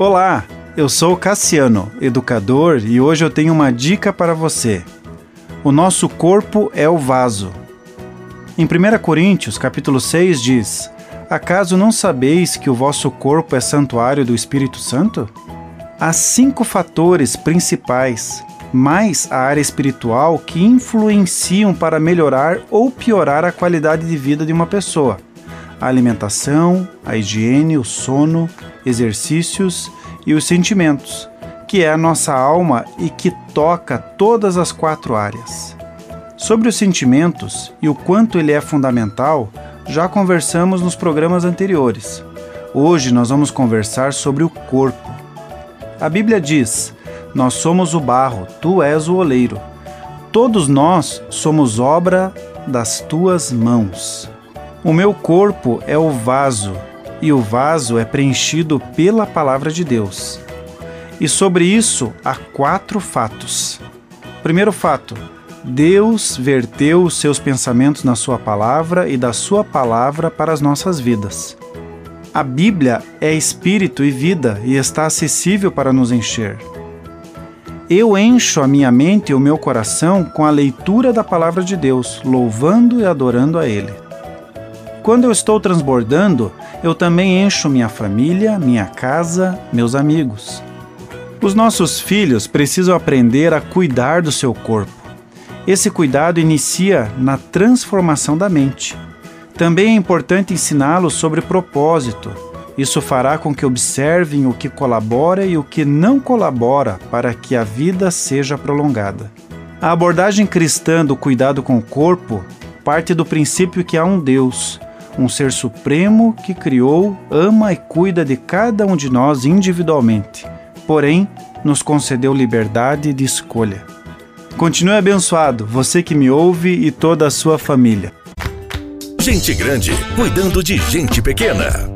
Olá, eu sou Cassiano, educador, e hoje eu tenho uma dica para você. O nosso corpo é o vaso. Em 1 Coríntios, capítulo 6 diz: Acaso não sabeis que o vosso corpo é santuário do Espírito Santo? Há cinco fatores principais, mais a área espiritual, que influenciam para melhorar ou piorar a qualidade de vida de uma pessoa: a alimentação, a higiene, o sono, exercícios e os sentimentos, que é a nossa alma e que toca todas as quatro áreas. Sobre os sentimentos e o quanto ele é fundamental, já conversamos nos programas anteriores. Hoje nós vamos conversar sobre o corpo. A Bíblia diz: Nós somos o barro, tu és o oleiro. Todos nós somos obra das tuas mãos. O meu corpo é o vaso, e o vaso é preenchido pela palavra de Deus. E sobre isso há quatro fatos. Primeiro fato: Deus verteu os seus pensamentos na Sua palavra e da Sua palavra para as nossas vidas. A Bíblia é espírito e vida e está acessível para nos encher. Eu encho a minha mente e o meu coração com a leitura da palavra de Deus, louvando e adorando a Ele. Quando eu estou transbordando, eu também encho minha família, minha casa, meus amigos. Os nossos filhos precisam aprender a cuidar do seu corpo esse cuidado inicia na transformação da mente. Também é importante ensiná-los sobre propósito. Isso fará com que observem o que colabora e o que não colabora para que a vida seja prolongada. A abordagem cristã do cuidado com o corpo parte do princípio que há um Deus, um ser supremo que criou, ama e cuida de cada um de nós individualmente, porém nos concedeu liberdade de escolha. Continue abençoado, você que me ouve e toda a sua família. Gente grande cuidando de gente pequena.